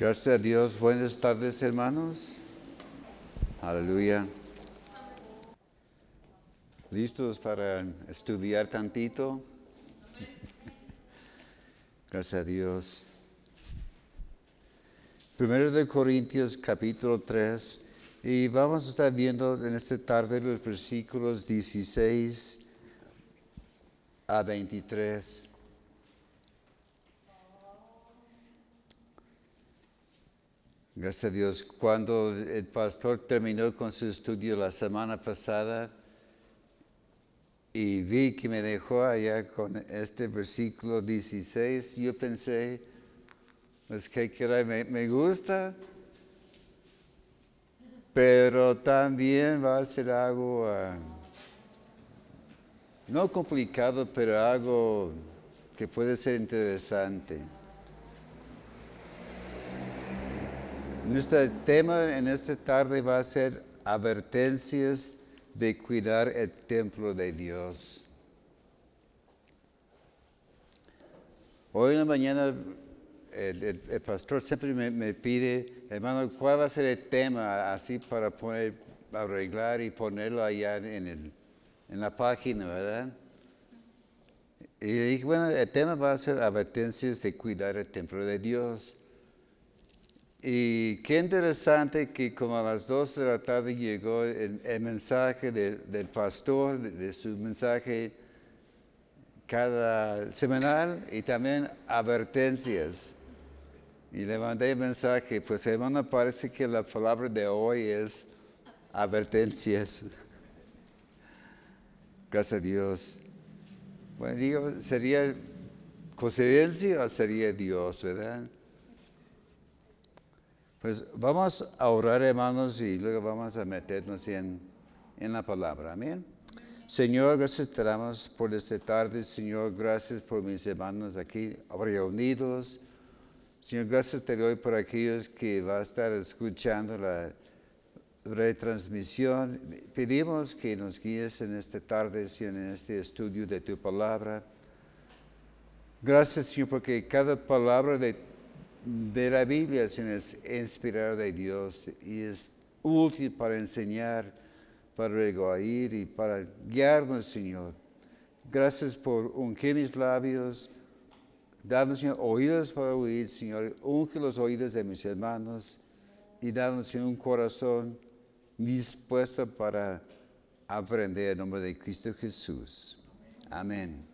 Gracias a Dios. Buenas tardes, hermanos. Aleluya. ¿Listos para estudiar tantito? Gracias a Dios. Primero de Corintios capítulo 3 y vamos a estar viendo en esta tarde los versículos 16 a 23. Gracias a Dios. Cuando el pastor terminó con su estudio la semana pasada y vi que me dejó allá con este versículo 16, yo pensé, pues que me, me gusta, pero también va a ser algo, ah, no complicado, pero algo que puede ser interesante. Nuestro tema en esta tarde va a ser advertencias de cuidar el templo de Dios. Hoy en la mañana el, pastor siempre me, pide, hermano, ¿cuál va a ser el tema así para poner, arreglar y ponerlo allá en, en la página, verdad? Y dije, bueno, el tema va a ser advertencias de cuidar el templo de Dios. Y qué interesante que como a las 12 de la tarde llegó el, mensaje del pastor, de, su mensaje cada semanal y también advertencias. Y le mandé el mensaje, pues hermano, parece que la palabra de hoy es advertencias. Gracias a Dios. Bueno, digo, ¿sería coincidencia o sería Dios, verdad? Pues vamos a orar, hermanos, y luego vamos a meternos en, en la palabra. Amén. Señor, gracias te damos por esta tarde. Señor, gracias por mis hermanos aquí reunidos. Señor, gracias te doy por aquellos que van a estar escuchando la retransmisión. Pedimos que nos guíes en esta tarde, Señor, en este estudio de tu palabra. Gracias, Señor, porque cada palabra de de la Biblia, Señor, es inspirada de Dios y es útil para enseñar, para regoir y para guiarnos, Señor. Gracias por ungir mis labios, darnos, Señor, oídos para oír, Señor. Unge los oídos de mis hermanos y darnos, Señor, un corazón dispuesto para aprender en nombre de Cristo Jesús. Amén.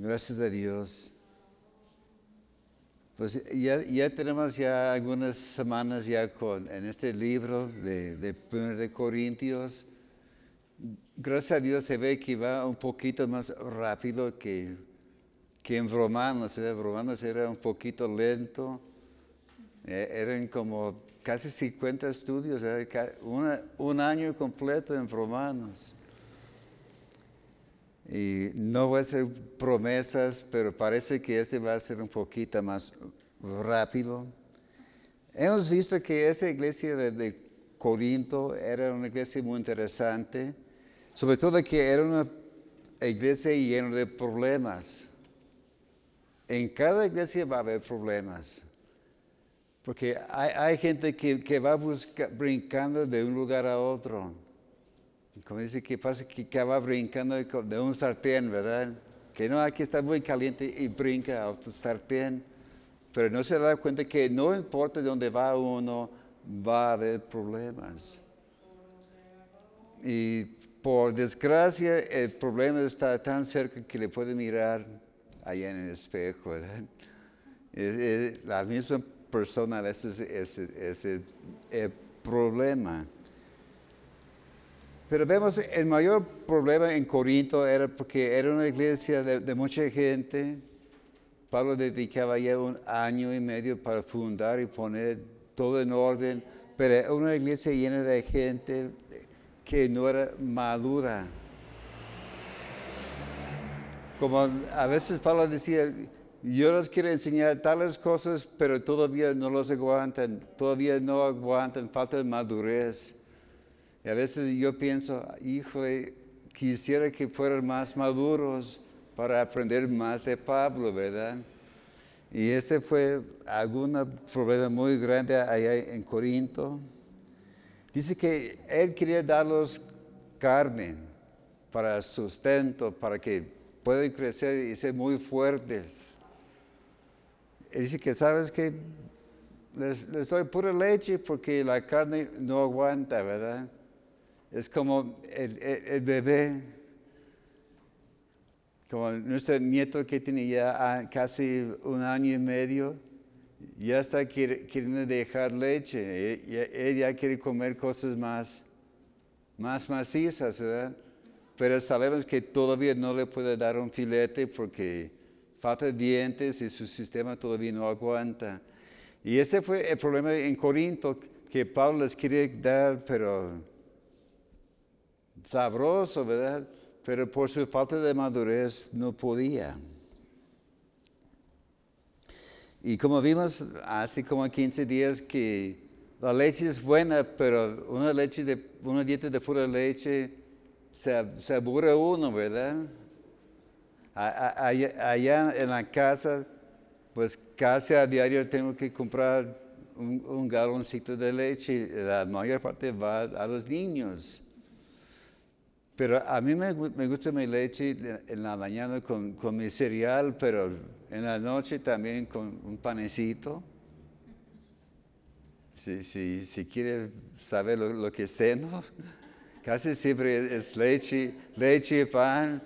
Gracias a Dios. Pues ya, ya, tenemos ya algunas semanas ya con, en este libro de, de, de Corintios. Gracias a Dios se ve que va un poquito más rápido que, que en Romanos. En Romanos era un poquito lento. Eh, eran como casi 50 estudios, un año completo en Romanos. Y no voy a hacer promesas, pero parece que este va a ser un poquito más rápido. Hemos visto que esa iglesia de, Corinto era una iglesia muy interesante, sobre todo que era una iglesia llena de problemas. En cada iglesia va a haber problemas, porque hay, gente que, va brincando de un lugar a otro como dice que parece que va brincando de un sartén, ¿verdad? Que no, aquí está muy caliente y brinca a otro sartén, pero no se da cuenta que no importa dónde va uno, va a haber problemas. Y por desgracia, el problema está tan cerca que le puede mirar allá en el espejo, la misma persona veces es, el problema. Pero vemos, el mayor problema en Corinto era porque era una iglesia de, mucha gente. Pablo dedicaba ya un año y medio para fundar y poner todo en orden, pero era una iglesia llena de gente que no era madura. Como a veces Pablo decía, yo les quiero enseñar tales cosas, pero todavía no los aguantan, todavía no aguantan, falta de madurez. Y a veces yo pienso, hijo, quisiera que fueran más maduros para aprender más de Pablo, ¿verdad? Y ese fue algún problema muy grande allá en Corinto. Dice que él quería darlos carne para sustento, para que puedan crecer y ser muy fuertes. Y dice que, ¿sabes que les, doy pura leche porque la carne no aguanta, ¿verdad? Es como el, bebé, como nuestro nieto que tiene ya casi un año y medio, ya está queriendo dejar leche, e, ella quiere comer cosas más, más macizas, ¿verdad? Pero sabemos que todavía no le puede dar un filete porque falta dientes y su sistema todavía no aguanta. Y este fue el problema en Corinto, que Pablo les quiere dar, pero sabroso, ¿verdad? Pero por su falta de madurez no podía. Y como vimos hace como 15 días que la leche es buena, pero una, leche de, una dieta de pura leche se, se aburre uno, ¿verdad? Allá, en la casa, pues casi a diario tengo que comprar un, galoncito de leche. La mayor parte va a los niños. Pero a mí me, gusta mi leche en la mañana con, mi cereal, pero en la noche también con un panecito. Si, si, si quiere saber lo, lo que ceno, casi siempre es leche, leche pan.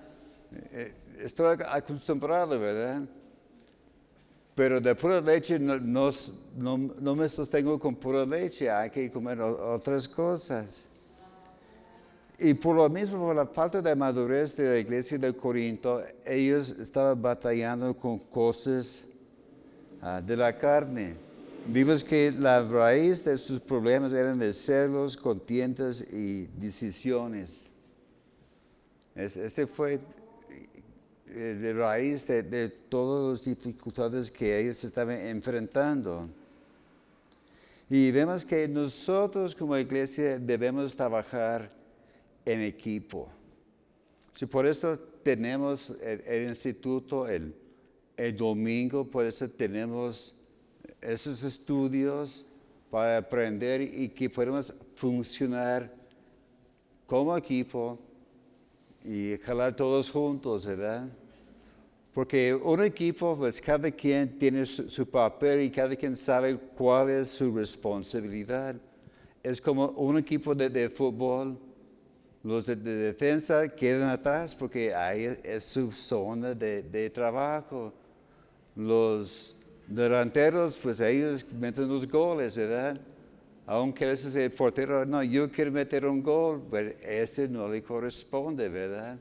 Eh, estoy acostumbrado, ¿verdad? Pero de pura leche no, no, me sostengo con pura leche, hay que comer otras cosas. Y por lo mismo, por la falta de madurez de la iglesia de Corinto, ellos estaban batallando con cosas ah, de la carne. Vimos que la raíz de sus problemas eran de celos, contiendas y decisiones. Este fue eh, de raíz de, todas las dificultades que ellos estaban enfrentando. Y vemos que nosotros como iglesia debemos trabajar en equipo. por eso tenemos el, instituto el, domingo, por eso tenemos esos estudios para aprender y que podamos funcionar como equipo y jalar todos juntos, ¿verdad? Porque un equipo, pues cada quien tiene su, papel y cada quien sabe cuál es su responsabilidad. Es como un equipo de, fútbol. Los de, defensa quedan atrás porque ahí es su zona de, trabajo. Los delanteros, pues ellos meten los goles, ¿verdad? Aunque ese el portero, no, yo quiero meter un gol, pero ese no le corresponde, ¿verdad?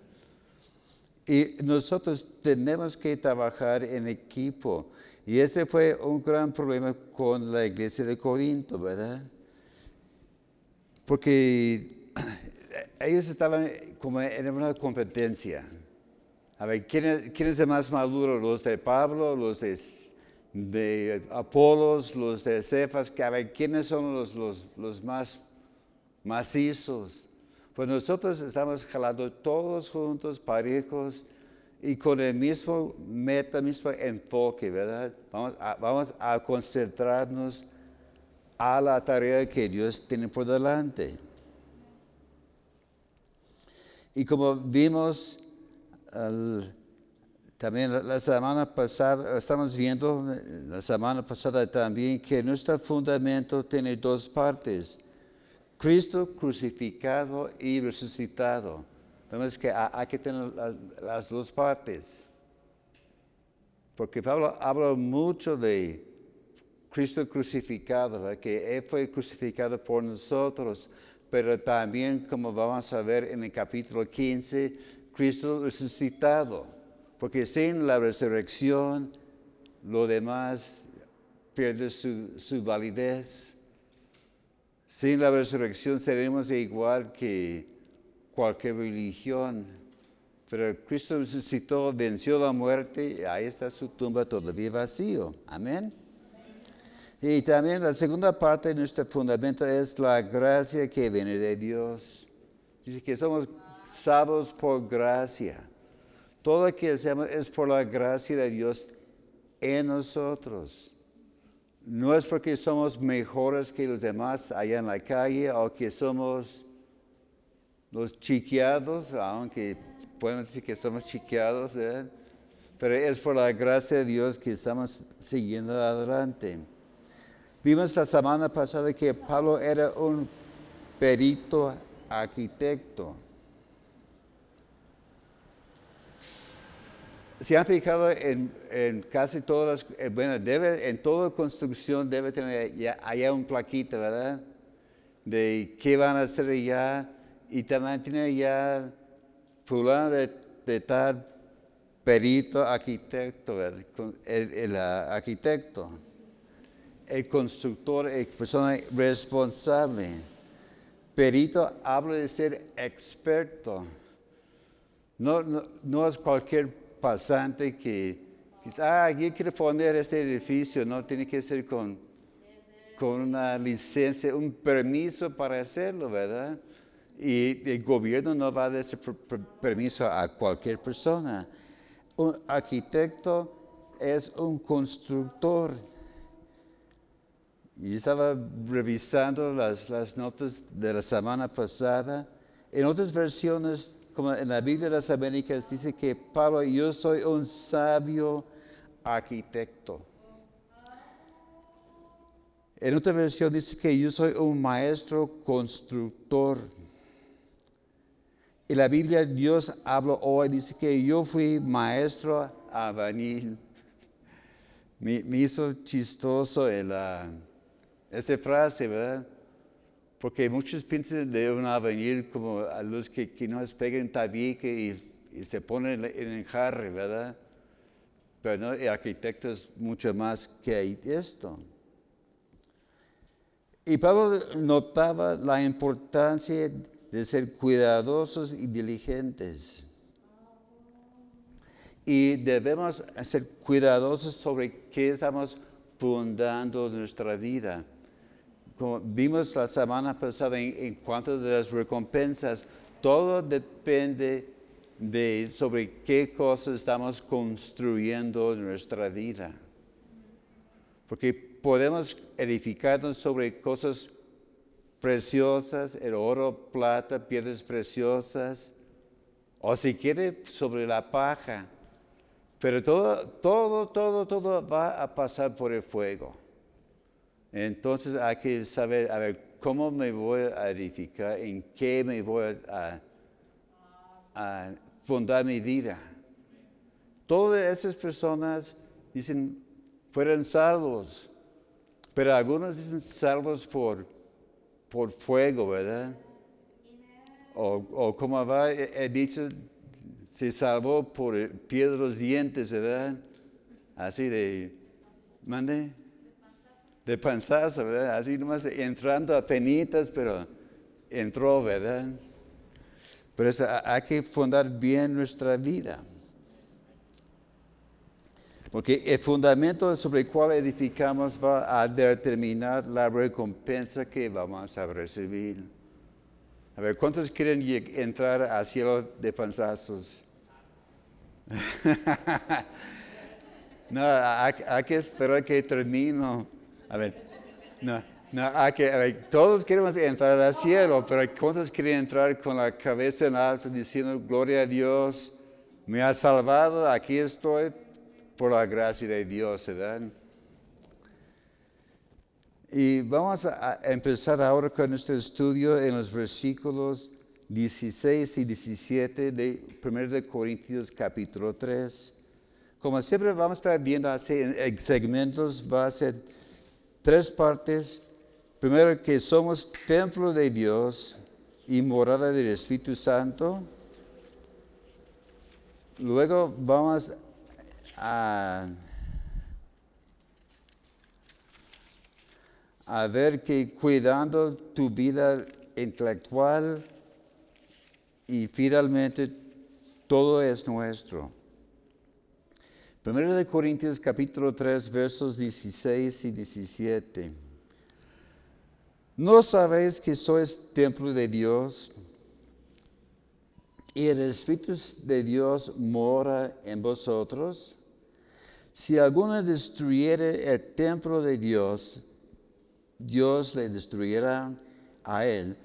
Y nosotros tenemos que trabajar en equipo. Y este fue un gran problema con la iglesia de Corinto, ¿verdad? Porque ellos estaban como en una competencia. A ver, ¿quién es, el más maduro? ¿Los de Pablo? ¿Los de, de Apolos? ¿Los de Cefas? A ver, ¿quiénes son los, los, más macizos? Pues nosotros estamos jalando todos juntos, parejos, y con el mismo meta, el mismo enfoque, ¿verdad? Vamos a, vamos a concentrarnos a la tarea que Dios tiene por delante. Y como vimos también la, semana pasada, estamos viendo la semana pasada también que nuestro fundamento tiene dos partes. Cristo crucificado y resucitado. Vemos que hay que tener las, dos partes. Porque Pablo habla mucho de Cristo crucificado, que Él fue crucificado por nosotros, pero también, como vamos a ver en el capítulo 15, Cristo resucitado. Porque sin la resurrección, lo demás pierde su, validez. Sin la resurrección seremos igual que cualquier religión. Pero Cristo resucitó, venció la muerte y ahí está su tumba todavía vacío. Amén. Y también la segunda parte de nuestro fundamento es la gracia que viene de Dios. Dice que somos salvos por gracia. Todo lo que hacemos es por la gracia de Dios en nosotros. No es porque somos mejores que los demás allá en la calle o que somos los chiqueados, aunque pueden decir que somos chiqueados, ¿eh? pero es por la gracia de Dios que estamos siguiendo adelante. Vimos la semana pasada que Pablo era un perito arquitecto. Se han fijado en, casi todas las, eh, bueno, debe, en toda construcción debe tener ya, allá un plaquita, ¿verdad? De qué van a hacer ya, y también tiene ya fulano de, tal perito arquitecto, el, el, arquitecto, el constructor, la persona responsable. Perito habla de ser experto. No es cualquier pasante que dice, ah, yo quiero poner este edificio, no, tiene que ser con, con una licencia, un permiso para hacerlo, ¿verdad? Y el gobierno no va a dar ese permiso a cualquier persona. Un arquitecto es un constructor. Y estaba revisando las, notas de la semana pasada. En otras versiones como en la Biblia de las Américas dice que Pablo, yo soy un sabio arquitecto. En otra versión dice que yo soy un maestro constructor. En la Biblia Dios habla hoy, dice que yo fui maestro albañil. Me, me hizo chistoso esa frase, ¿verdad? Porque muchos piensan de un avenir como a los que, que nos pegan tabique y, se ponen en el jarre, ¿verdad? Pero no, el arquitecto es mucho más que esto. Y Pablo notaba la importancia de ser cuidadosos y diligentes. Y debemos ser cuidadosos sobre qué estamos fundando nuestra vida como vimos la semana pasada en, cuanto a las recompensas, todo depende de sobre qué cosas estamos construyendo en nuestra vida. Porque podemos edificarnos sobre cosas preciosas, el oro, plata, piedras preciosas, o si quiere sobre la paja. Pero todo, todo, todo, todo va a pasar por el fuego. Entonces hay que saber, a ver, ¿cómo me voy a edificar? ¿En qué me voy a, fundar mi vida? Todas esas personas dicen, fueron salvos, pero algunos dicen salvos por, por fuego, ¿verdad? O, o como he dicho, se salvó por piedras dientes, ¿verdad? Así de, mande de panzazo, ¿verdad? Así nomás entrando a penitas, pero entró, ¿verdad? Pero eso, hay que fundar bien nuestra vida. Porque el fundamento sobre el cual edificamos va a determinar la recompensa que vamos a recibir. A ver, ¿cuántos quieren entrar al cielo de panzazos? no, hay, hay que esperar que termine. A ver, no, no, hay que, a ver, todos queremos entrar al cielo, pero ¿cuántos quieren entrar con la cabeza en alto diciendo, gloria a Dios, me ha salvado, aquí estoy por la gracia de Dios, ¿verdad? Y vamos a empezar ahora con nuestro estudio en los versículos 16 y 17 de 1 de Corintios capítulo 3. Como siempre vamos a estar viendo en segmentos, va a ser tres partes. Primero, que somos templo de Dios y morada del Espíritu Santo. Luego vamos a, ver que cuidando tu vida intelectual y finalmente todo es nuestro. Primero de Corintios capítulo 3 versos 16 y 17. ¿No sabéis que sois templo de Dios y el Espíritu de Dios mora en vosotros? si alguno destruyere el templo de Dios, Dios le destruirá a él,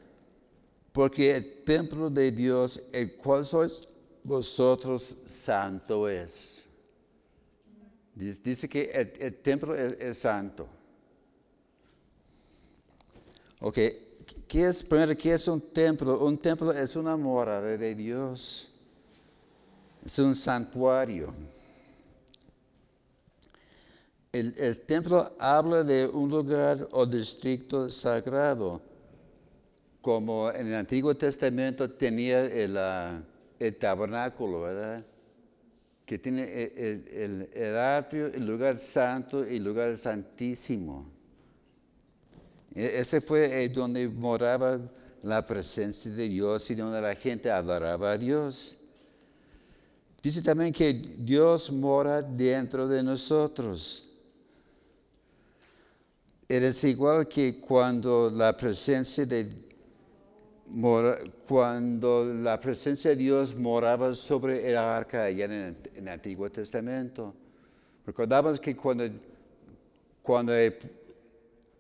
porque el templo de Dios, el cual sois vosotros, santo es. Dice que el, templo es, santo. Ok, ¿qué es, primero, qué es un templo? Un templo es una morada de Dios. Es un santuario. El, templo habla de un lugar o distrito sagrado, como en el Antiguo Testamento tenía el, ah, tabernáculo, ¿verdad? Que tiene el, el, atrio, el lugar santo y el lugar santísimo. E, ese fue eh, donde moraba la presencia de Dios y donde la gente adoraba a Dios. Dice también que Dios mora dentro de nosotros. Eres igual que cuando la presencia de cuando la presencia de Dios moraba sobre el arca allá en el, Antiguo Testamento. Recordamos que cuando, cuando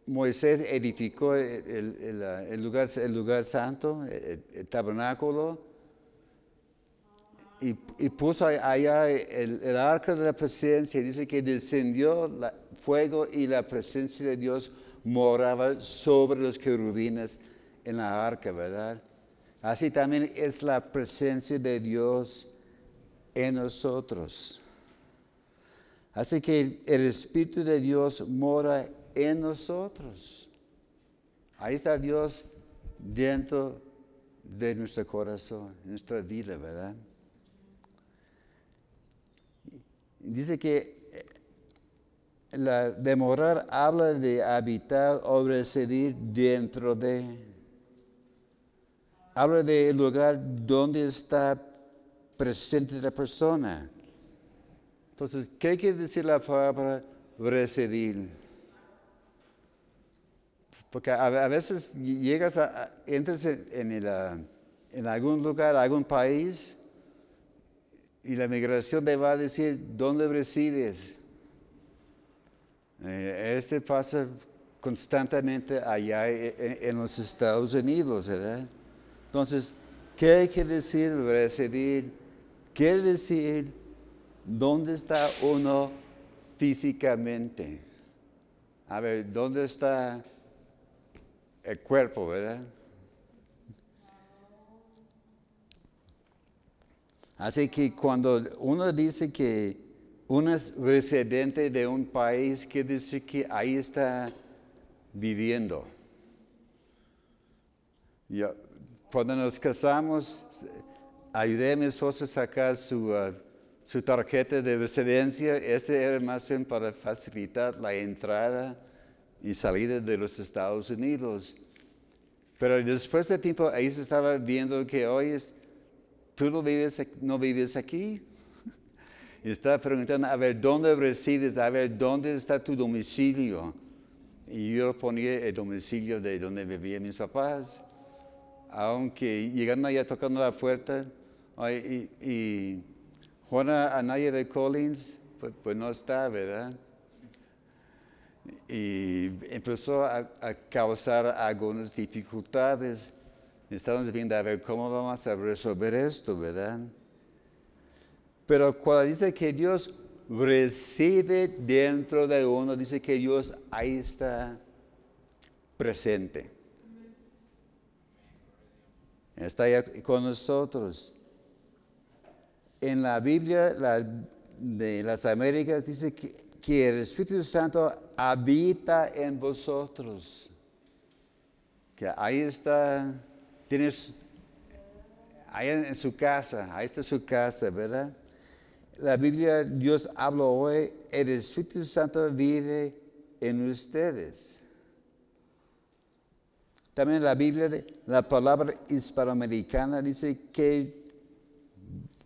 Moisés edificó el, lugar, el lugar santo, el, tabernáculo, y, puso allá el, arca de la presencia, dice que descendió la, fuego y la presencia de Dios moraba sobre los querubines en la arca, ¿verdad? Así también es la presencia de Dios en nosotros. Así que el Espíritu de Dios mora en nosotros. Ahí está Dios dentro de nuestro corazón, nuestra vida, ¿verdad? Dice que la demorar habla de habitar o residir dentro de. Habla del lugar donde está presente la persona. Entonces, ¿qué quiere decir la palabra residir? Porque a, veces llegas a, entras en, en algún lugar, algún país, y la migración te va a decir, ¿dónde resides? Eh, este pasa constantemente allá e, e, en los Estados Unidos, ¿verdad? Entonces, ¿qué quiere decir residir? Quiere decir dónde está uno físicamente. A ver, ¿dónde está el cuerpo, verdad? Así que cuando uno dice que un residente de un país quiere decir que ahí está viviendo. Cuando nos casamos, ayudé a mi esposa a sacar su, uh, su tarjeta de residencia. Este era más bien para facilitar la entrada y salida de los Estados Unidos. Pero después de tiempo, ahí se estaba viendo que hoy tú no vives, no vives aquí. Y estaba preguntando, a ver, ¿dónde resides? A ver, ¿dónde está tu domicilio? Y yo ponía el domicilio de donde vivían mis papás. Aunque llegando allá tocando la puerta, y, y Juana Anaya de Collins, pues, pues, no está, ¿verdad? Y empezó a, a causar algunas dificultades. Estamos viendo a ver cómo vamos a resolver esto, ¿verdad? Pero cuando dice que Dios reside dentro de uno, dice que Dios ahí está presente. Está con nosotros. En la Biblia de las Américas dice que, que el Espíritu Santo habita en vosotros. Que ahí está, tienes, ahí en su casa, ahí está su casa, ¿verdad? la Biblia, Dios habla hoy, el Espíritu Santo vive en ustedes. También la Biblia, la palabra hispanoamericana dice que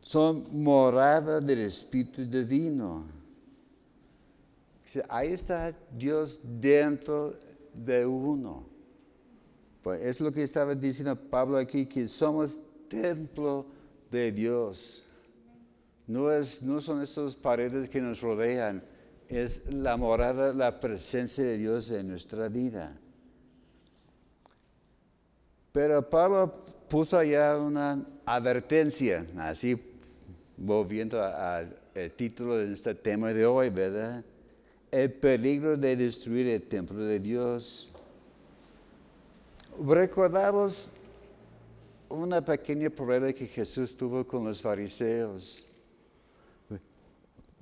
son morada del Espíritu Divino. Ahí está Dios dentro de uno. Pues es lo que estaba diciendo Pablo aquí, que somos templo de Dios. No, es, no son estas paredes que nos rodean, es la morada, la presencia de Dios en nuestra vida. Pero Pablo puso allá una advertencia, así volviendo al título de este tema de hoy, ¿verdad? El peligro de destruir el templo de Dios. Recordamos una pequeña prueba que Jesús tuvo con los fariseos.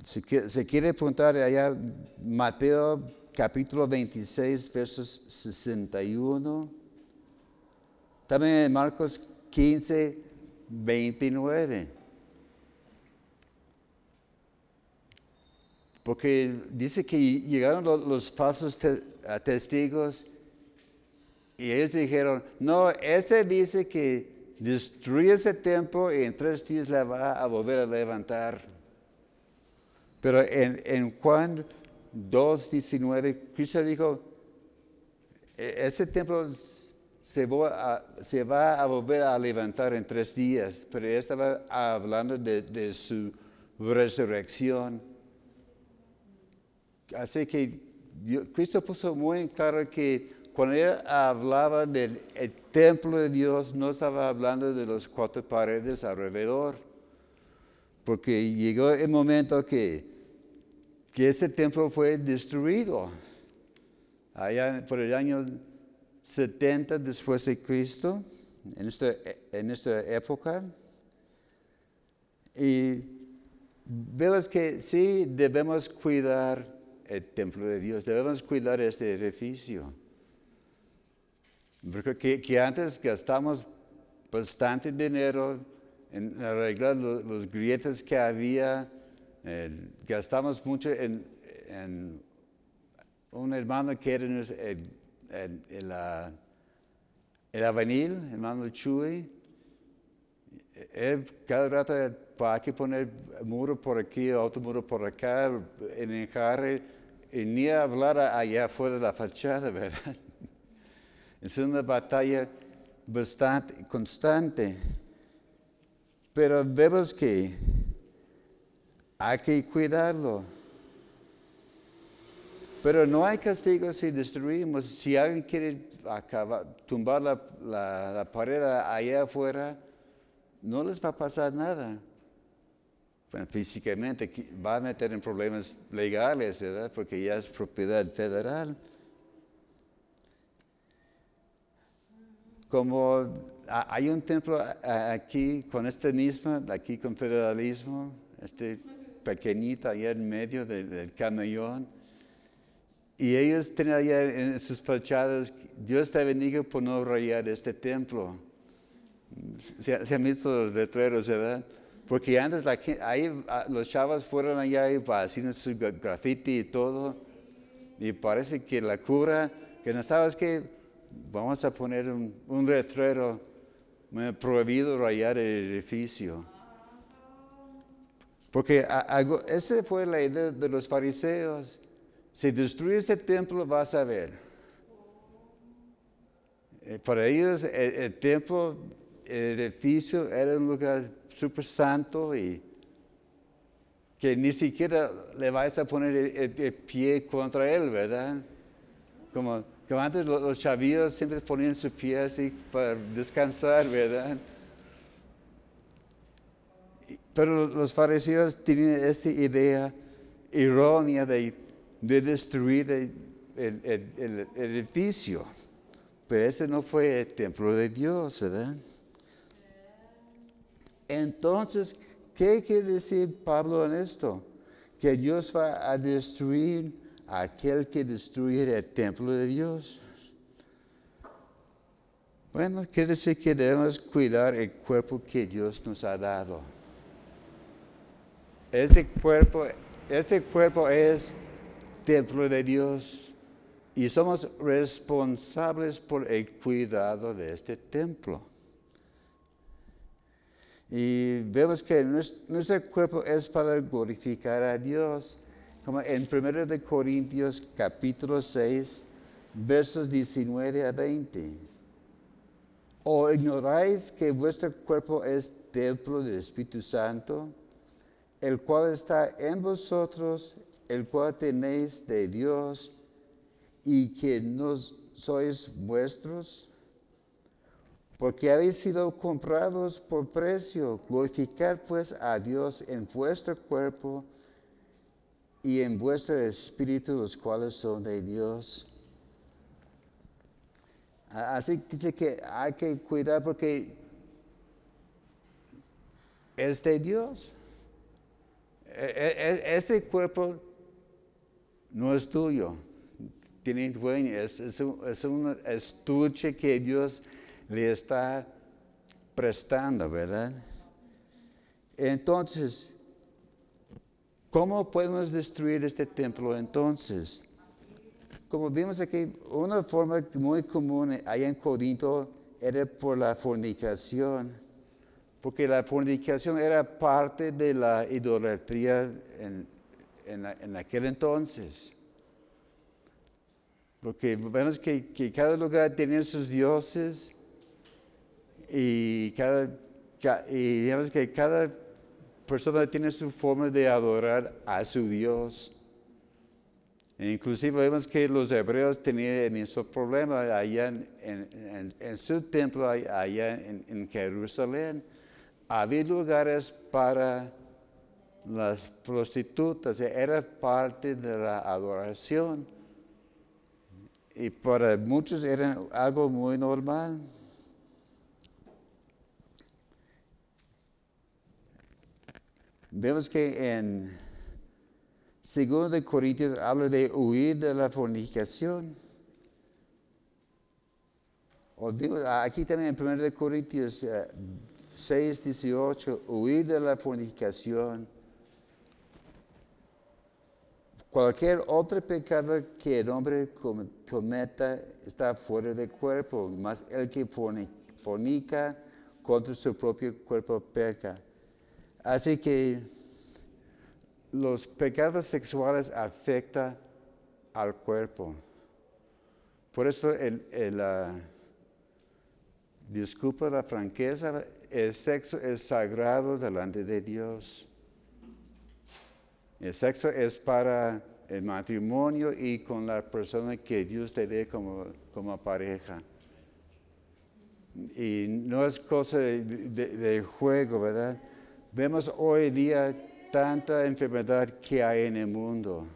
Se quiere apuntar allá Mateo capítulo 26, versos 61. También en Marcos 15, 29. Porque dice que llegaron los, falsos testigos y ellos dijeron, no, este dice que destruye ese templo y en tres días la va a volver a levantar. Pero en, en Juan 2.19, Cristo dijo, e, ese templo se va, a, volver a levantar en tres días, pero estaba hablando de, su resurrección. Así que Cristo puso muy claro que cuando él hablaba del templo de Dios, no estaba hablando de las cuatro paredes alrededor, porque llegó el momento que, que ese templo fue destruido. Allá por el año 70 después de Cristo, en esta, en esta época. Y vemos que sí debemos cuidar el templo de Dios, debemos cuidar este edificio. Porque que, antes gastamos bastante dinero en arreglar los, grietas que había, eh, gastamos mucho en, un hermano que era el, el, el, el avenil, hermano Chuy, él cada rato hay que poner muro por aquí, otro muro por acá, en el jarre, y ni hablar allá afuera de la fachada, ¿verdad? Es una batalla bastante constante. Pero vemos que hay que cuidarlo. Pero no hay castigo si destruimos. Si alguien quiere tumbar la, pared allá afuera, no les va a pasar nada. físicamente va a meter en problemas legales, ¿verdad? Porque ya es propiedad federal. Como hay un templo aquí con este mismo, aquí con federalismo, este pequeñito allá en medio del camellón, y ellos tenían allá en sus fachadas, Dios te bendiga por no rayar este templo. Se, han visto los letreros, ¿verdad? Porque antes ahí, ah, los chavos fueron allá haciendo su graffiti y todo. Y parece que la cura, que no sabes que vamos a poner un, un letrero prohibido rayar el edificio. Porque esa fue la idea de los fariseos. Si destruyes este templo, vas a ver. Eh, para ellos, el, templo, el edificio era un lugar súper santo y que ni siquiera le vais a poner el, pie contra él, ¿verdad? Como, antes los, los, chavillos siempre ponían su pie así para descansar, ¿verdad? Pero los fariseos tienen esta idea errónea de de destruir el, edificio. Pero ese no fue el templo de Dios. Entonces, ¿qué quiere decir Pablo en esto? Que Dios va a destruir a aquel que destruye el templo de Dios. Bueno, quiere decir que debemos cuidar el cuerpo que Dios nos ha dado. Este cuerpo, este cuerpo es templo de Dios y somos responsables por el cuidado de este templo. Y vemos que nuestro cuerpo es para glorificar a Dios, como en 1 de Corintios capítulo 6, versos 19 a 20. ¿O ignoráis que vuestro cuerpo es templo del Espíritu Santo, el cual está en vosotros el cual tenéis de Dios y que no sois vuestros? Porque habéis sido comprados por precio. Glorificad pues a Dios en vuestro cuerpo y en vuestro espíritu, los cuales son de Dios. Así dice que hay que cuidar porque es de Dios. E, e, e, este cuerpo no es tuyo, tiene dueño, es, es, un, estuche que Dios le está prestando, ¿verdad? Entonces, ¿cómo podemos destruir este templo entonces? Como vimos aquí, una forma muy común allá en Corinto era por la fornicación, porque la fornicación era parte de la idolatría en, en, aquel entonces. Porque vemos que, que, cada lugar tenía sus dioses y, cada, que cada persona tiene su forma de adorar a su Dios. E inclusive vemos que los hebreos tenían mismo problema allá en, su templo, allá en, Jerusalén. Había lugares para las prostitutas, era parte de la adoración. Y para muchos era algo muy normal. Vemos que en Segundo de Corintios habla de huir de la fornicación. Aquí también en 1 de Corintios 6, eh, 18, huir de la fornicación. Cualquier otro pecado que el hombre cometa está fuera del cuerpo, más el que fornica contra su propio cuerpo peca. Así que los pecados sexuales afectan al cuerpo. Por eso el, disculpa la franqueza, el sexo es sagrado delante de Dios. El sexo es para el matrimonio y con la persona que Dios te dé como, como pareja. Y no es cosa de, juego, ¿verdad? Vemos hoy día tanta enfermedad que hay en el mundo.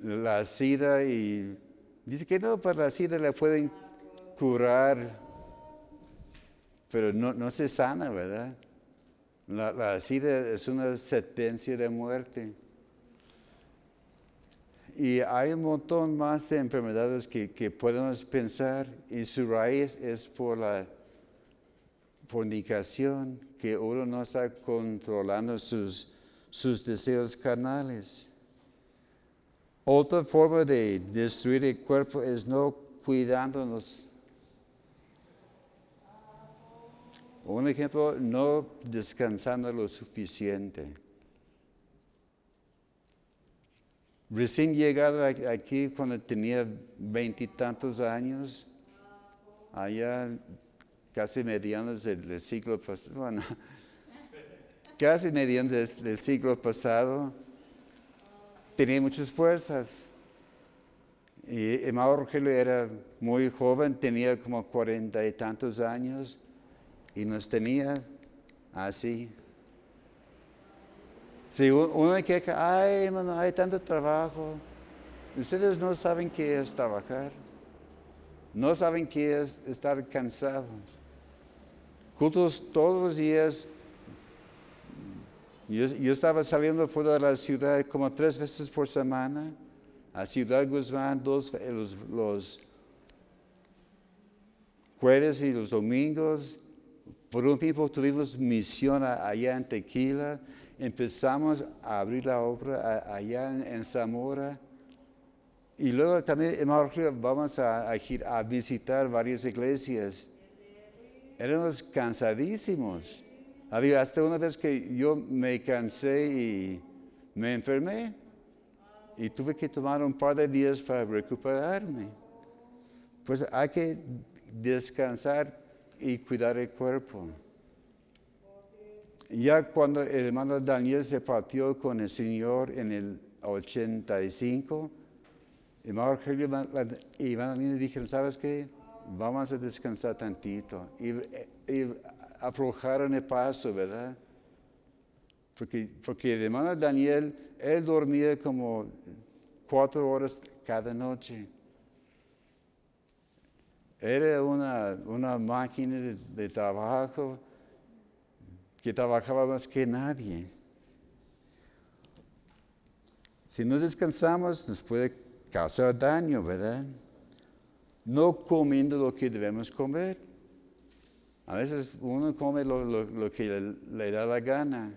La sida y dice que no, para la sida la pueden curar, pero no, se sana, ¿verdad? La, sida es una sentencia de muerte. Y hay un montón más de enfermedades que, que podemos pensar y su raíz es por la fornicación, que uno no está controlando sus, sus deseos carnales. Otra forma de destruir el cuerpo es no cuidándonos. Un ejemplo, no descansando lo suficiente. Recién llegado aquí cuando tenía veintitantos años, allá casi medianos del, siglo pasado, bueno, casi medianos del, siglo pasado, tenía muchas fuerzas. Y Emao Rogelio era muy joven, tenía como cuarenta y tantos años y nos tenía así. Si uno queja, ay, hermano, hay tanto trabajo. Ustedes no saben qué es trabajar. No saben qué es estar cansados cultos todos los días. Yo, estaba saliendo fuera de la ciudad como tres veces por semana, a Ciudad Guzmán, dos, los, los jueves y los domingos. Por un tiempo tuvimos misión allá en Tequila. Empezamos a abrir la obra allá en, Zamora. Y luego también en vamos a, a visitar varias iglesias éramos cansadísimos. Había hasta una vez que yo me cansé y me enfermé y tuve que tomar un par de días para recuperarme. Pues hay que descansar y cuidar el cuerpo. Ya cuando el hermano Daniel se partió con el Señor en el 85, el hermano y hermano Daniel dijeron, ¿sabes qué? Vamos a descansar tantito. Y, y aflojaron el paso, ¿verdad? Porque, porque el hermano Daniel, él dormía como cuatro horas cada noche. Era una, una máquina de, trabajo que trabajaba más que nadie. Si no descansamos, nos puede causar daño, ¿verdad? No comiendo lo que debemos comer. A veces uno come lo, que le, da la gana.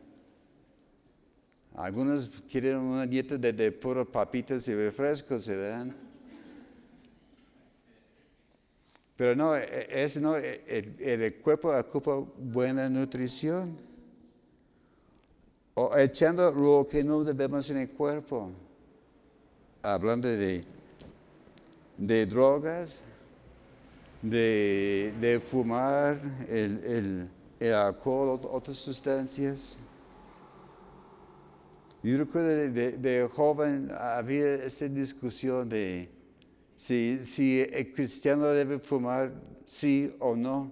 Algunos quieren una dieta de, de papitas y refrescos, ¿verdad? Pero no, e, es, no e, el, cuerpo ocupa buena nutrición. O echando lo que no debemos en el cuerpo. Hablando de, de drogas, de, fumar, el, alcohol, otras sustancias. Yo recuerdo de, joven había esa discusión de si, si, el cristiano debe fumar, sí o no.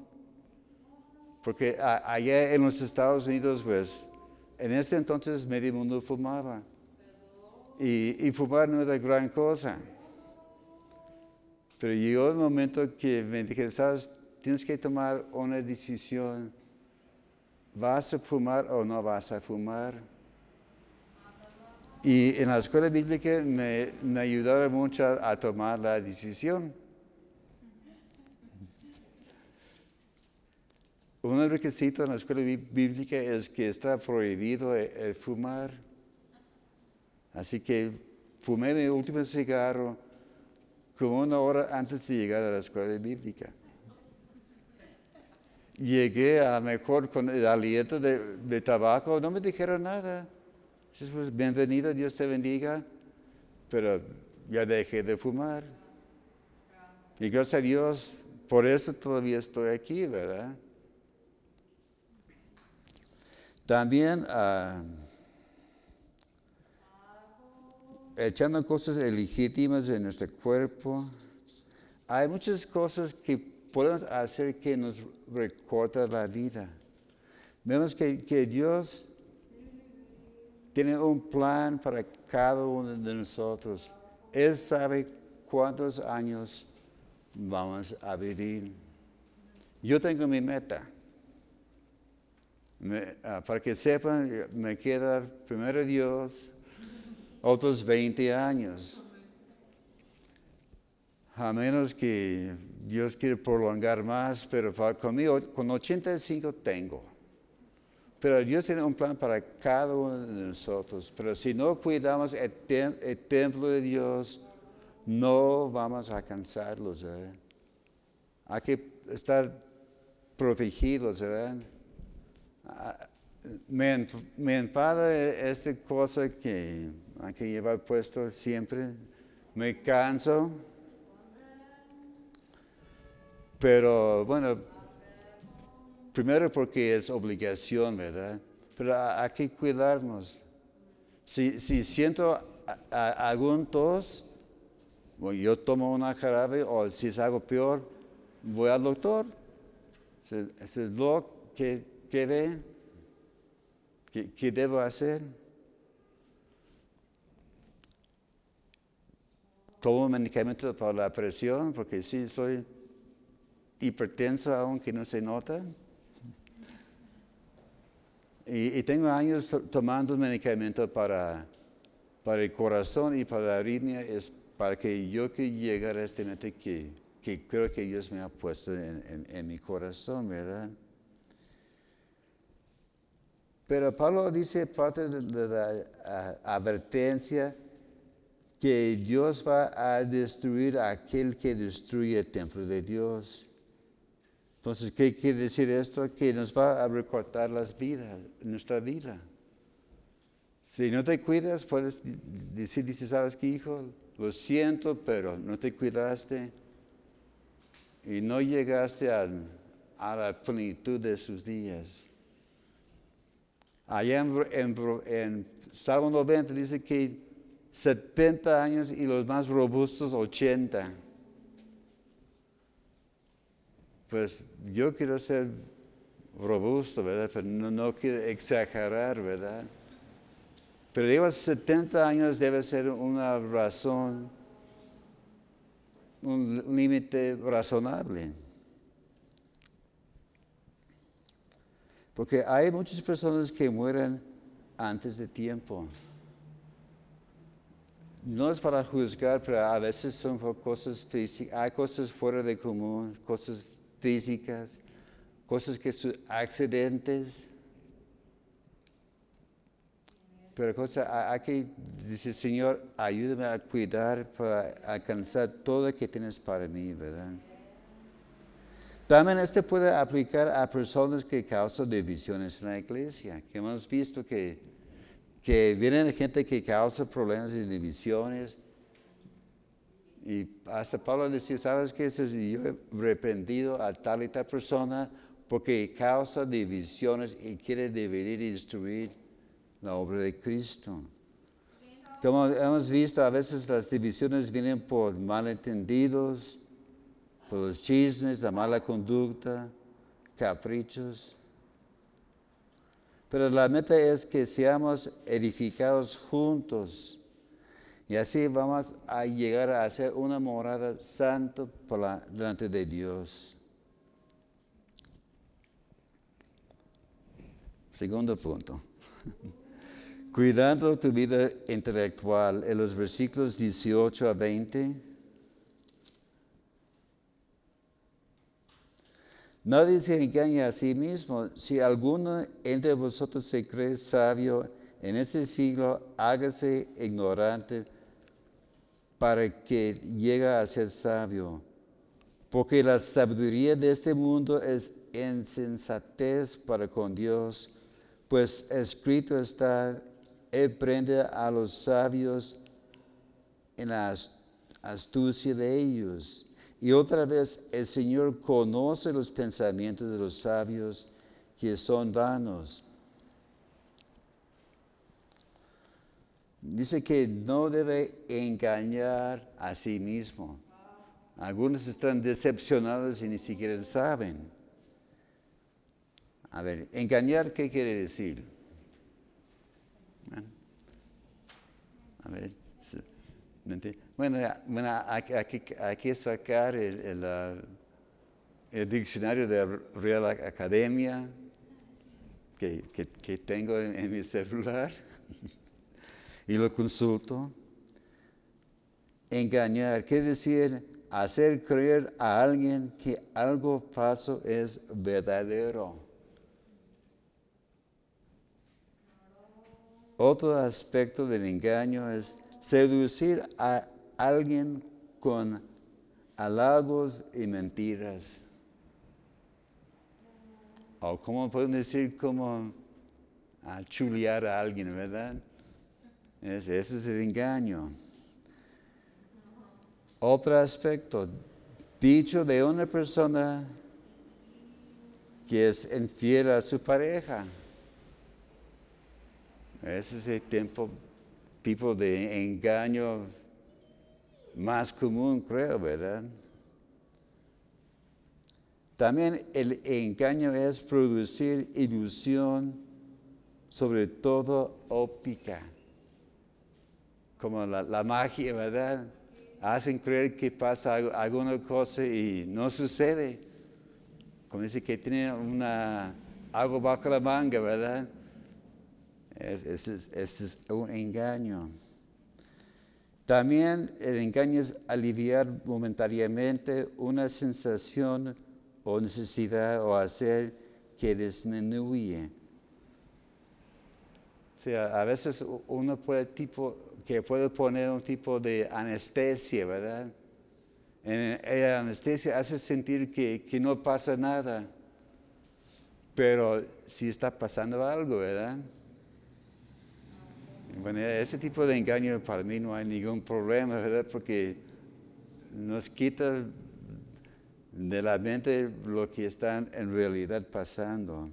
Porque allá en los Estados Unidos, pues, en ese entonces medio mundo fumaba. Y, y fumar no era gran cosa. Pero llegó el momento que me dije, sabes, tienes que tomar una decisión. ¿Vas a fumar o no vas a fumar? Y en la escuela bíblica me, ayudaron mucho a, tomar la decisión. Un requisito en la escuela bíblica es que está prohibido el fumar. Así que fumé mi último cigarro como una hora antes de llegar a la escuela bíblica. Llegué a mejor con el aliento de, tabaco, no me dijeron nada. Pues bienvenido, Dios te bendiga, pero ya dejé de fumar. Y gracias a Dios, por eso todavía estoy aquí, ¿verdad? También uh, echando cosas ilegítimas en nuestro cuerpo. Hay muchas cosas que podemos hacer que nos recorta la vida. Vemos que, que Dios tiene un plan para cada uno de nosotros. Él sabe cuántos años vamos a vivir. Yo tengo mi meta. Ah, para que sepan, me queda primero Dios, otros 20 años. A menos que Dios quiera prolongar más, pero conmigo, con 85 tengo. Pero Dios tiene un plan para cada uno de nosotros. Pero si no cuidamos el, templo de Dios, no vamos a alcanzarlos. Hay que estar protegidos, ¿verdad? Ah, me enfada esta cosa que hay que llevar puesto siempre. Me canso. Pero bueno, primero porque es obligación, ¿verdad? Pero hay que cuidarnos. Si, si siento algún tos, yo tomo una jarabe o si es algo peor, voy al doctor. Es el doctor que, que ve, ¿qué debo hacer? tomo medicamento para la presión, porque sí soy hipertensa aunque no se nota. Y, tengo años tomando medicamento para, para el corazón y para la arritmia, es para que yo que llegara a este momento que, que creo que Dios me ha puesto en, mi corazón, ¿verdad? Pero Pablo dice parte de, la advertencia que Dios va a destruir a aquel que destruye el templo de Dios. Entonces, ¿qué quiere decir esto? Que nos va a recortar las vidas, nuestra vida. Si no te cuidas, puedes decir, dice, ¿sabes qué, hijo? Lo siento, pero no te cuidaste y no llegaste a, la plenitud de sus días. Allá en, en Salmo 90 dice que 70 años y los más robustos 80. Pues yo quiero ser robusto, ¿verdad? Pero no, quiero exagerar, ¿verdad? Pero digo, 70 años debe ser una razón, un límite razonable. Porque hay muchas personas que mueren antes de tiempo. No es para juzgar, pero a veces son cosas físicas, hay cosas fuera de común, cosas físicas, cosas que son accidentes. Pero cosa, hay que decir, Señor, ayúdame a cuidar para alcanzar todo lo que tienes para mí, ¿verdad? También este puede aplicar a personas que causan divisiones en la iglesia, que hemos visto que, que vienen gente que causa problemas y divisiones. Y hasta Pablo decía, ¿sabes qué? Yo he reprendido a tal y tal persona porque causa divisiones y quiere dividir y destruir la obra de Cristo. Como hemos visto, a veces las divisiones vienen por malentendidos, por los chismes, la mala conducta, caprichos. Pero la meta es que seamos edificados juntos y así vamos a llegar a ser una morada santa delante de Dios. Segundo punto. Cuidando tu vida intelectual en los versículos 18 a 20. Nadie se engaña a sí mismo. Si alguno entre vosotros se cree sabio en este siglo, hágase ignorante para que llegue a ser sabio. Porque la sabiduría de este mundo es insensatez para con Dios, pues escrito está, Él prende a los sabios en la astucia de ellos. Y otra vez, el Señor conoce los pensamientos de los sabios que son vanos. Dice que no debe engañar a sí mismo. Algunos están decepcionados y ni siquiera saben. A ver, engañar, ¿qué quiere decir? Ver, bueno, hay, que sacar el, diccionario de Real Academia que, tengo en, mi celular y lo consulto. Engañar quiere decir hacer creer a alguien que algo falso es verdadero. Otro aspecto del engaño es seducir a alguien con halagos y mentiras. O como podemos decir, como a chulear a alguien, ¿verdad? Ese, es el engaño. Otro aspecto, dicho de una persona que es infiel a su pareja. Ese es el tiempo tipo de engaño más común, creo, ¿verdad? También el engaño es producir ilusión, sobre todo óptica, como la, magia, ¿verdad? Hacen creer que pasa alguna cosa y no sucede. Como dice que tiene una, algo bajo la manga, ¿verdad? Ese es, un engaño. También el engaño es aliviar momentáneamente una sensación o necesidad o hacer que disminuye. Sea, a veces uno puede tipo, que puede poner un tipo de anestesia, ¿verdad? En, la anestesia hace sentir que, que no pasa nada, pero sí está pasando algo, ¿verdad? Bueno, ese tipo de engaño para mí no hay ningún problema, ¿verdad? Porque nos quita de la mente lo que está en realidad pasando.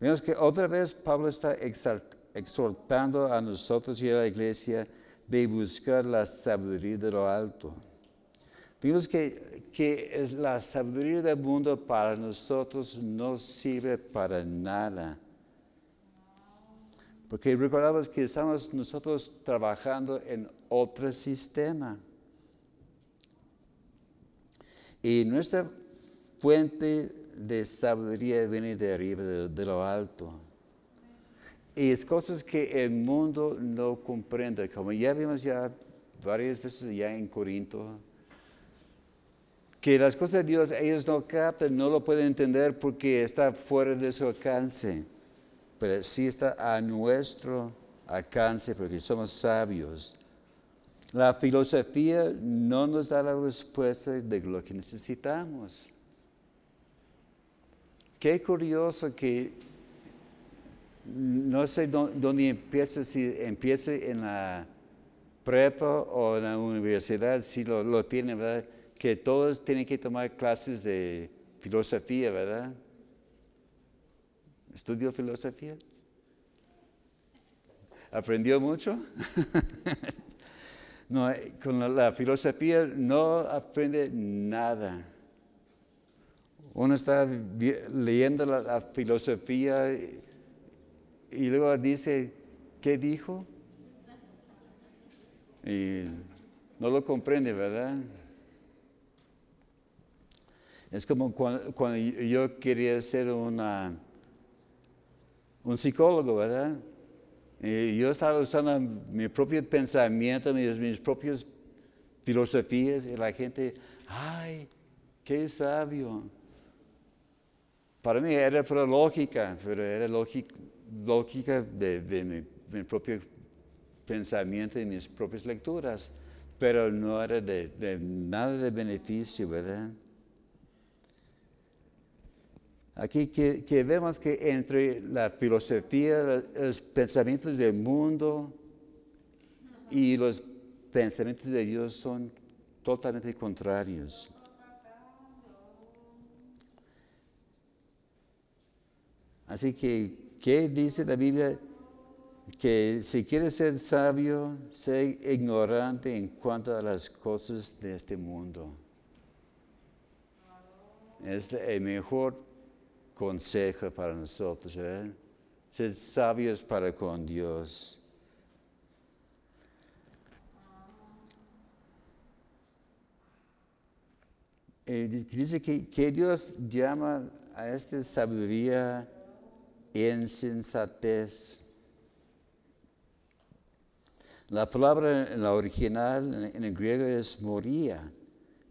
Vemos que otra vez Pablo está exhortando a nosotros y a la iglesia de buscar la sabiduría de lo alto. Vimos que, que la sabiduría del mundo para nosotros no sirve para nada. Porque recordamos que estamos nosotros trabajando en otro sistema. Y nuestra fuente de sabiduría viene de arriba, de, lo alto. Y es cosas que el mundo no comprende, como ya vimos ya varias veces ya en Corinto, que las cosas de Dios ellos no captan, no lo pueden entender porque está fuera de su alcance, pero sí está a nuestro alcance porque somos sabios. La filosofía no nos da la respuesta de lo que necesitamos. Qué curioso que no sé dónde empieza, si empieza en la prepa o en la universidad, si lo, lo tiene, ¿verdad? Que todos tienen que tomar clases de filosofía, ¿verdad? ¿Estudió filosofía? ¿Aprendió mucho? No, con la, filosofía no aprende nada. Uno está leyendo la, filosofía y, luego dice, ¿qué dijo? Y no lo comprende, ¿verdad? Es como cuando, yo quería ser una, un psicólogo, ¿verdad? Y yo estaba usando mi propio pensamiento, mis, mis propias filosofías, y la gente, ay, qué sabio. Para mí era lógica, pero era lógica, de, mi, propio pensamiento y mis propias lecturas, pero no era de, de nada de beneficio, ¿verdad? Aquí que, vemos que entre la filosofía, los pensamientos del mundo y los pensamientos de Dios son totalmente contrarios. Así que, ¿qué dice la Biblia? Que si quieres ser sabio, sé ignorante en cuanto a las cosas de este mundo. Es el mejor consejo para nosotros, ¿eh? ser sabios para con Dios. Eh, dice que, que, Dios llama a esta sabiduría insensatez. La palabra en la original en el griego es moría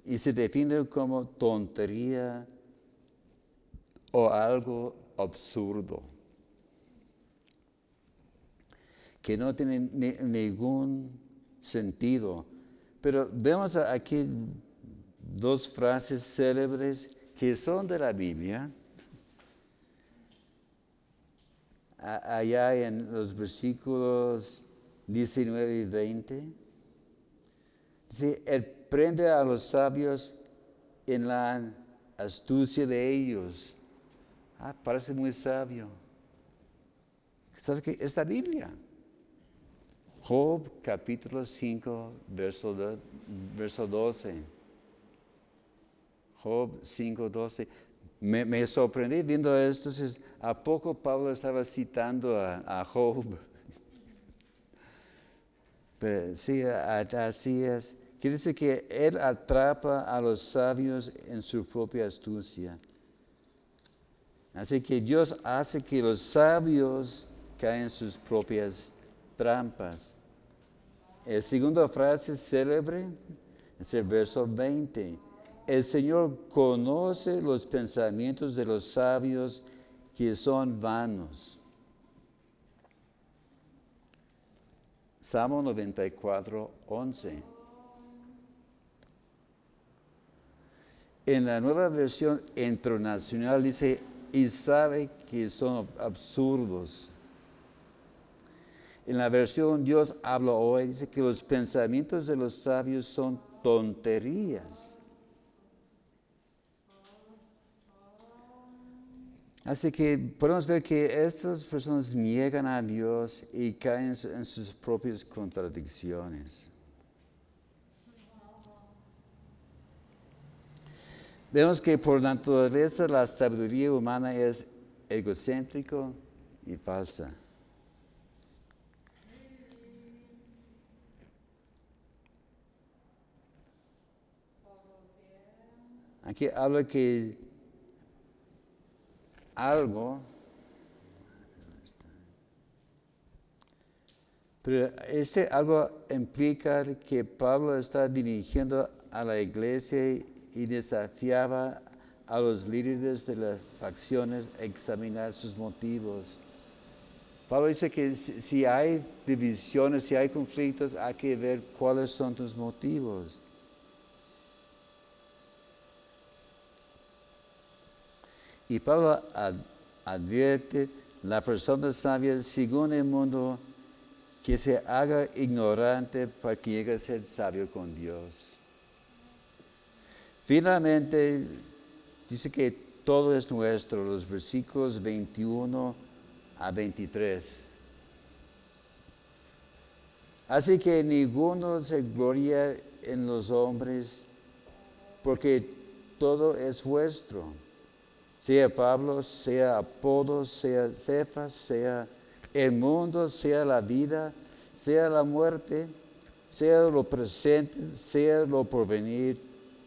y se define como tontería o algo absurdo que no tiene ningún sentido. Pero vemos aquí dos frases célebres que son de la Biblia. Allá en los versículos 19 y 20. Dice, él prende a los sabios en la astucia de ellos Ah, parece muy sabio. ¿Sabe qué? Es la Biblia. Job capítulo 5, verso, verso 12. Job 5, 12. Me, sorprendí viendo esto. ¿A poco Pablo estaba citando a, Job? Pero sí, así es. Quiere decir que él atrapa a los sabios en su propia astucia. Así que Dios hace que los sabios caen en sus propias trampas. La segunda frase célebre es el verso 20. El Señor conoce los pensamientos de los sabios que son vanos. Salmo 94, 11. En la nueva versión internacional dice, y sabe que son absurdos. En la versión Dios habla hoy, dice que los pensamientos de los sabios son tonterías. Así que podemos ver que estas personas niegan a Dios y caen en sus propias contradicciones. Vemos que por naturaleza la sabiduría humana es egocéntrico y falsa. Aquí habla que algo, pero este algo implica que Pablo está dirigiendo a la iglesia y desafiaba a los líderes de las facciones a examinar sus motivos. Pablo dice que si hay divisiones, si hay conflictos, hay que ver cuáles son tus motivos. Y Pablo advierte, la persona sabia, según el mundo, que se haga ignorante para que llegue a ser sabio con Dios. Finalmente, dice que todo es nuestro, los versículos 21 a 23. Así que ninguno se gloria en los hombres, porque todo es vuestro sea Pablo, sea Apolo, sea Cefas, sea el mundo, sea la vida, sea la muerte, sea lo presente, sea lo porvenir,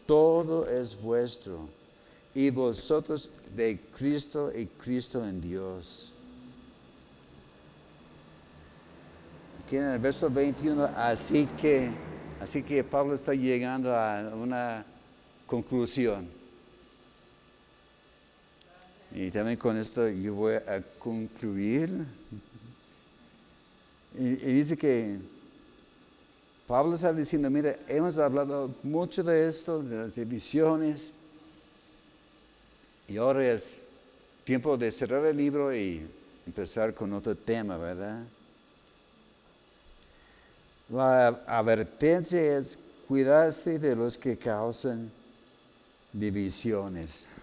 todo es vuestro. Y vosotros de Cristo y Cristo en Dios. Aquí en el verso 21, así que, así que Pablo está llegando a una conclusión. Y también con esto yo voy a concluir. Y, dice que Pablo está diciendo, mira, hemos hablado mucho de esto, de las divisiones, y ahora es tiempo de cerrar el libro y empezar con otro tema, ¿verdad? La advertencia es cuidarse de los que causan divisiones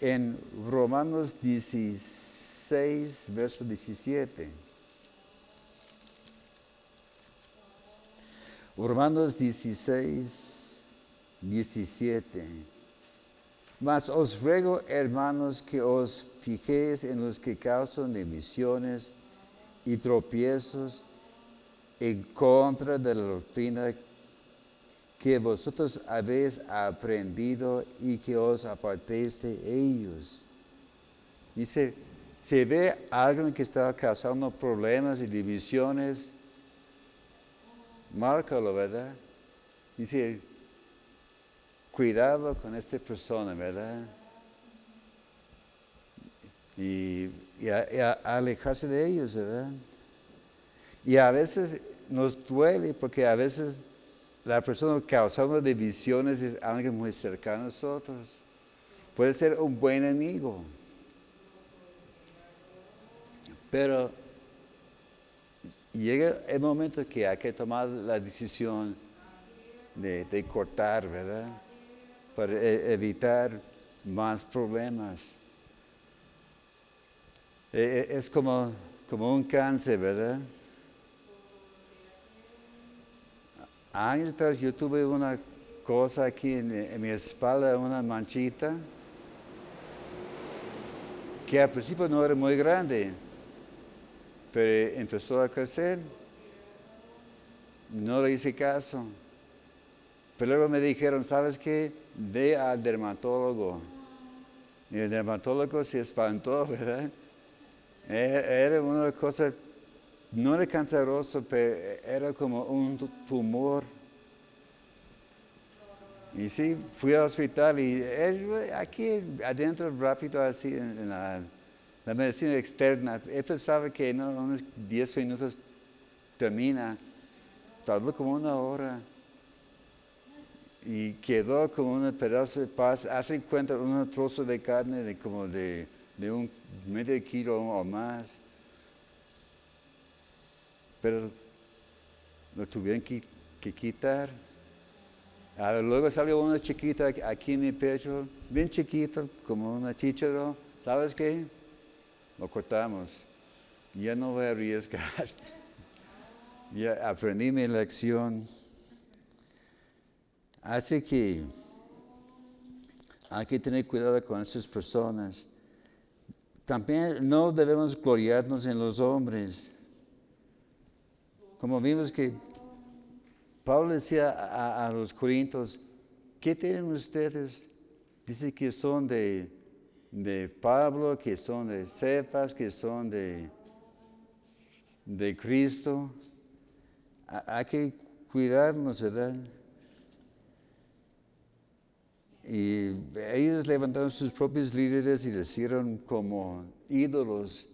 en Romanos 16, verso 17. Romanos 16, 17. Mas os ruego, hermanos, que os fijéis en los que causan divisiones y tropiezos en contra de la doctrina que vosotros habéis aprendido y que os apartéis de ellos. Dice, si ve alguien que está causando problemas y divisiones, márcalo, ¿verdad? Dice, cuidado con esta persona, ¿verdad? Y, alejarse de ellos, ¿verdad? Y a veces nos duele porque a veces la persona causando divisiones es alguien muy cercano a nosotros. Puede ser un buen amigo. Pero llega el momento que hay que tomar la decisión de, cortar, ¿verdad? Para e, evitar más problemas. E, e, es como, como un cáncer, ¿verdad? Años atrás yo tuve una cosa aquí en, mi espalda, una manchita, que al principio no era muy grande, pero empezó a crecer. No le hice caso. Pero luego me dijeron, ¿sabes qué? Ve al dermatólogo. Y el dermatólogo se espantó, ¿verdad? E, era una cosa no era canceroso, pero era como un tumor. Y sí, fui al hospital y aquí adentro rápido así en la, medicina externa, él pensaba que en unos 10 minutos termina, tardó como una hora. Y quedó como un pedazo de paz, hace cuenta un trozo de carne de como de, de un medio kilo o más pero lo tuvieron que, quitar. luego salió una chiquita aquí en mi pecho, bien chiquita, como una chichero, ¿sabes qué? Lo cortamos. Ya no voy a arriesgar. ya aprendí mi lección. Así que hay que tener cuidado con esas personas. También no debemos gloriarnos en los hombres. Como vimos que Pablo decía a, los corintios, ¿qué tienen ustedes? Dice que son de, de Pablo, que son de Cepas, que son de, de Cristo. Hay que cuidarnos, ¿verdad? Y ellos levantaron sus propios líderes y les hicieron como ídolos.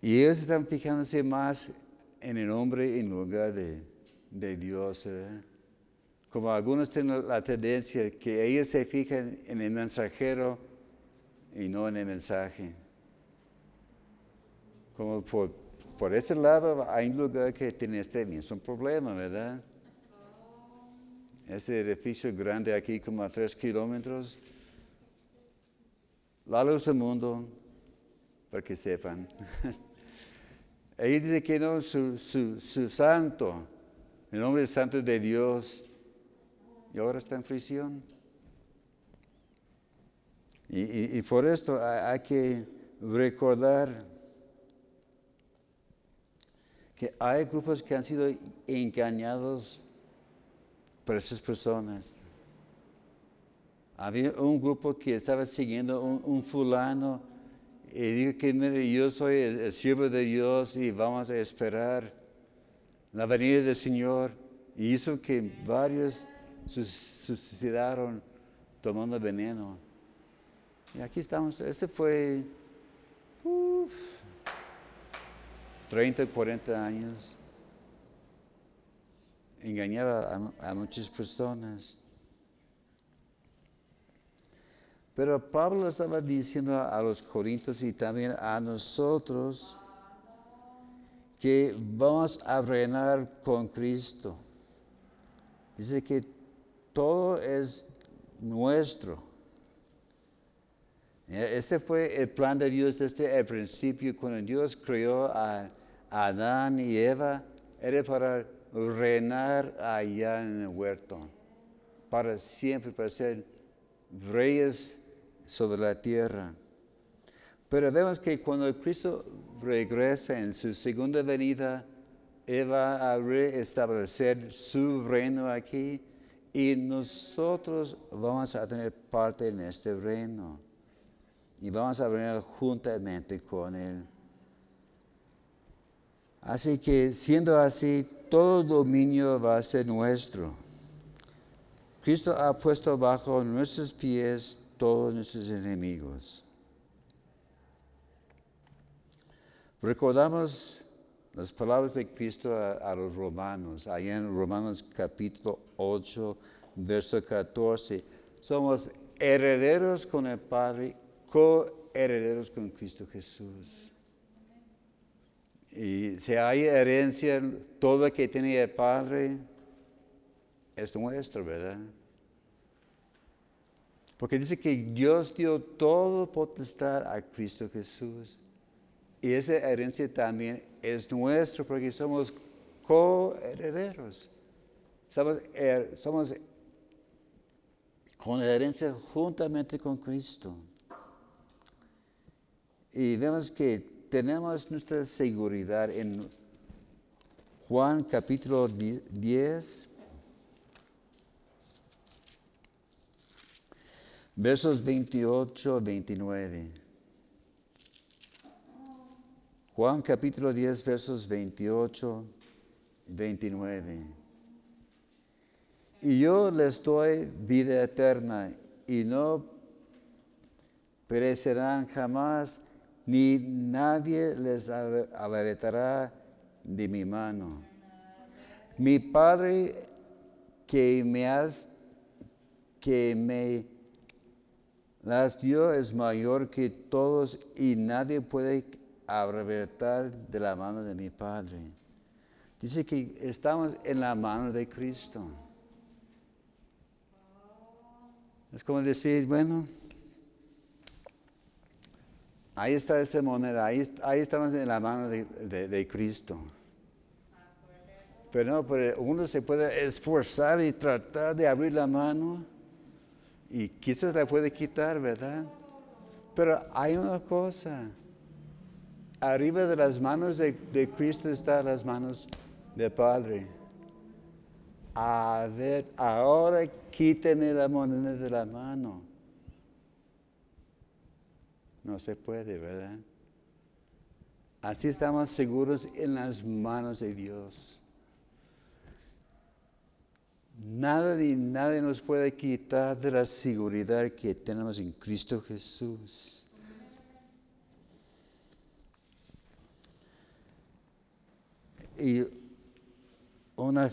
Y ellos están fijándose más en el hombre en lugar de, de Dios. Como algunos tienen la tendencia que ellos se fijan en el mensajero y no en el mensaje. Como por, por ese lado hay un lugar que tiene este mismo problema, ¿verdad? ese edificio grande aquí como a tres kilómetros, la luz del mundo, para que sepan. Ahí dice que no, su, su, santo, el nombre santo de Dios, y ahora está en prisión. Y, por esto hay que recordar que hay grupos que han sido engañados por esas personas. Había un grupo que estaba siguiendo un fulano y dijo que mire, yo soy el, siervo de Dios y vamos a esperar la venida del Señor. Y hizo que varios suicidaron tomando veneno. Y aquí estamos. Este fue 30, 40 años engañaba a, muchas personas. Pero Pablo estaba diciendo a los corintios y también a nosotros que vamos a reinar con Cristo. Dice que todo es nuestro. Este fue el plan de Dios desde el principio, cuando Dios creó a Adán y Eva, era para reinar allá en el huerto, para siempre, para ser reyes sobre la tierra. Pero vemos que cuando Cristo regresa en su segunda venida, Él va a restablecer su reino aquí y nosotros vamos a tener parte en este reino y vamos a reinar juntamente con Él. Así que siendo así, todo dominio va a ser nuestro. Cristo ha puesto bajo nuestros pies todos nuestros enemigos. Recordamos las palabras de Cristo a, los romanos, ahí en Romanos capítulo 8, verso 14. Somos herederos con el Padre, coherederos con Cristo Jesús. Y si hay herencia, todo que tiene el Padre es nuestro, ¿verdad? Porque dice que Dios dio todo potestad a Cristo Jesús. Y esa herencia también es nuestra porque somos coherederos. Somos, somos con herencia juntamente con Cristo. Y vemos que tenemos nuestra seguridad en Juan capítulo 10, versos 28 a 29. Juan capítulo 10, versos 28 y 29. Y yo les doy vida eterna y no perecerán jamás ni nadie les arrebatará de mi mano. Mi Padre que me has, que me las dio es mayor que todos y nadie puede arrebatar de la mano de mi Padre. Dice que estamos en la mano de Cristo. Es como decir, bueno, Ahí está esa moneda, ahí, ahí estamos en la mano de, de- de Cristo. Pero no, pero uno se puede esforzar y tratar de abrir la mano y quizás la puede quitar, ¿verdad? Pero hay una cosa, arriba de las manos de, de Cristo están las manos del Padre. A ver, ahora quíteme la moneda de la mano. No se puede, ¿verdad? Así estamos seguros en las manos de Dios. Nada ni nadie nos puede quitar de la seguridad que tenemos en Cristo Jesús. Y una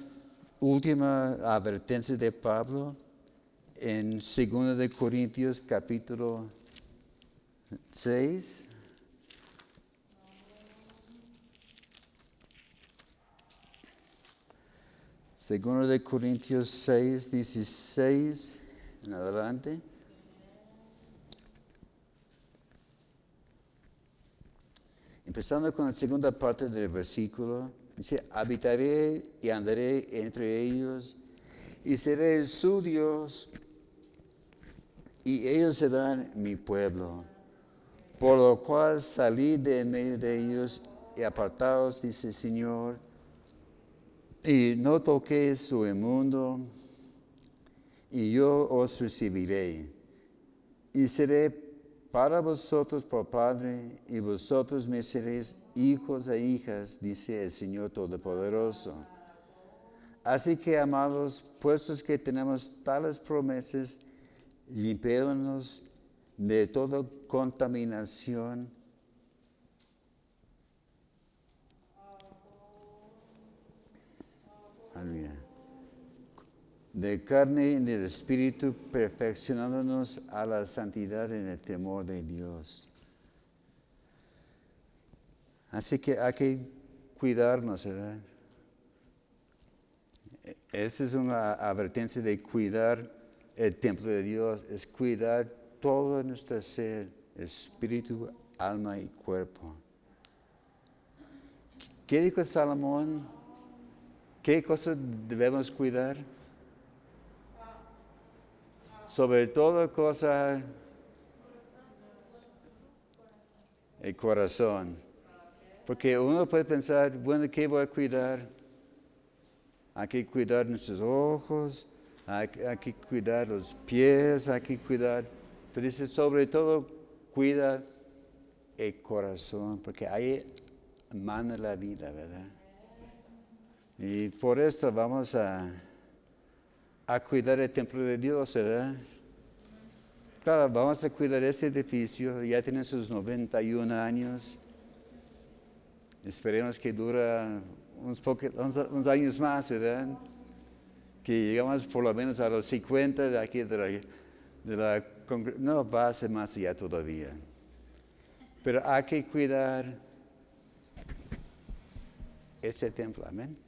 última advertencia de Pablo en 2 de Corintios capítulo 6. Segundo de Corintios 6, 16 en adelante. Empezando con la segunda parte del versículo, dice, habitaré y andaré entre ellos y seré su Dios y ellos serán mi pueblo. Por lo cual salí de en medio de ellos y apartados, dice el Señor, y no toquéis su inmundo, y yo os recibiré, y seré para vosotros por Padre, y vosotros me seréis hijos e hijas, dice el Señor Todopoderoso. Así que, amados, puestos que tenemos tales promesas, limpiémonos de toda contaminación Aleluya. De carne y del espíritu, perfeccionándonos a la santidad en el temor de Dios. Así que hay que cuidarnos, ¿verdad? Esa es una advertencia de cuidar el templo de Dios, es cuidar todo nuestro ser, espíritu, alma y cuerpo. ¿Qué dijo Salomón? ¿Qué cosas debemos cuidar? Sobre todo cosa, el corazón. Porque uno puede pensar, bueno, ¿qué voy a cuidar? Hay que cuidar nuestros ojos, hay, cuidar los pies, hay cuidar, pero dice sobre todo, cuida el corazón, porque ahí manda la vida, ¿verdad? Y por esto vamos a, a cuidar el templo de Dios, ¿verdad? Claro, vamos a cuidar ese edificio, ya tiene sus 91 años. Esperemos que dura unos, años más, ¿verdad? Que llegamos por lo menos a los 50 de aquí de la, de la No, va a ser más allá todavía. Pero hay que cuidar ese templo, amén.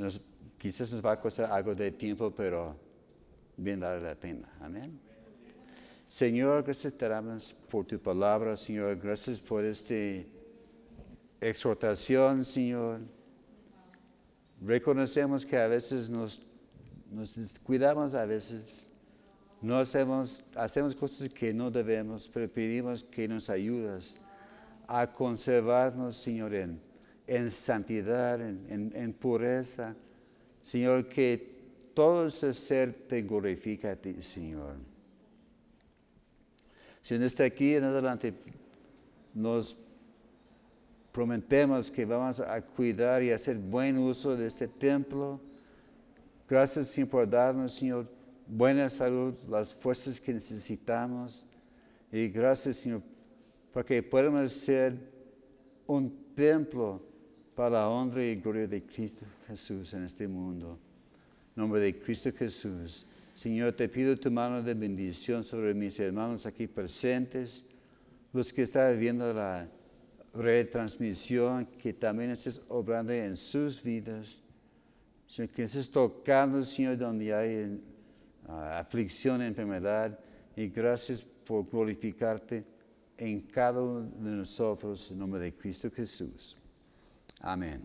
Nos- quizás nos va a costar algo de tiempo, pero bien vale la pena. Amén. Señor, gracias te damos por tu palabra, Señor. Gracias por esta exhortación, Señor. Reconocemos que a veces nos, nos descuidamos, a veces no hacemos, hacemos cosas que no debemos, pero pedimos que nos ayudas a conservarnos, Señor, en, en santidad, en, pureza. Señor, que todo ese ser te glorifica a ti, Señor. Si está aquí en adelante, nos prometemos que vamos a cuidar y hacer buen uso de este templo. Gracias, Señor, por darnos, Señor, buena salud, las fuerzas que necesitamos. Y gracias, Señor, porque podemos ser un templo para la honra y gloria de Cristo Jesús en este mundo. En nombre de Cristo Jesús. Señor, te pido tu mano de bendición sobre mis hermanos aquí presentes, los que están viendo la retransmisión, que también estés obrando en sus vidas. Señor, que estés tocando, Señor, donde hay ah, aflicción, enfermedad. Y gracias por glorificarte en cada uno de nosotros, en nombre de Cristo Jesús. Amén.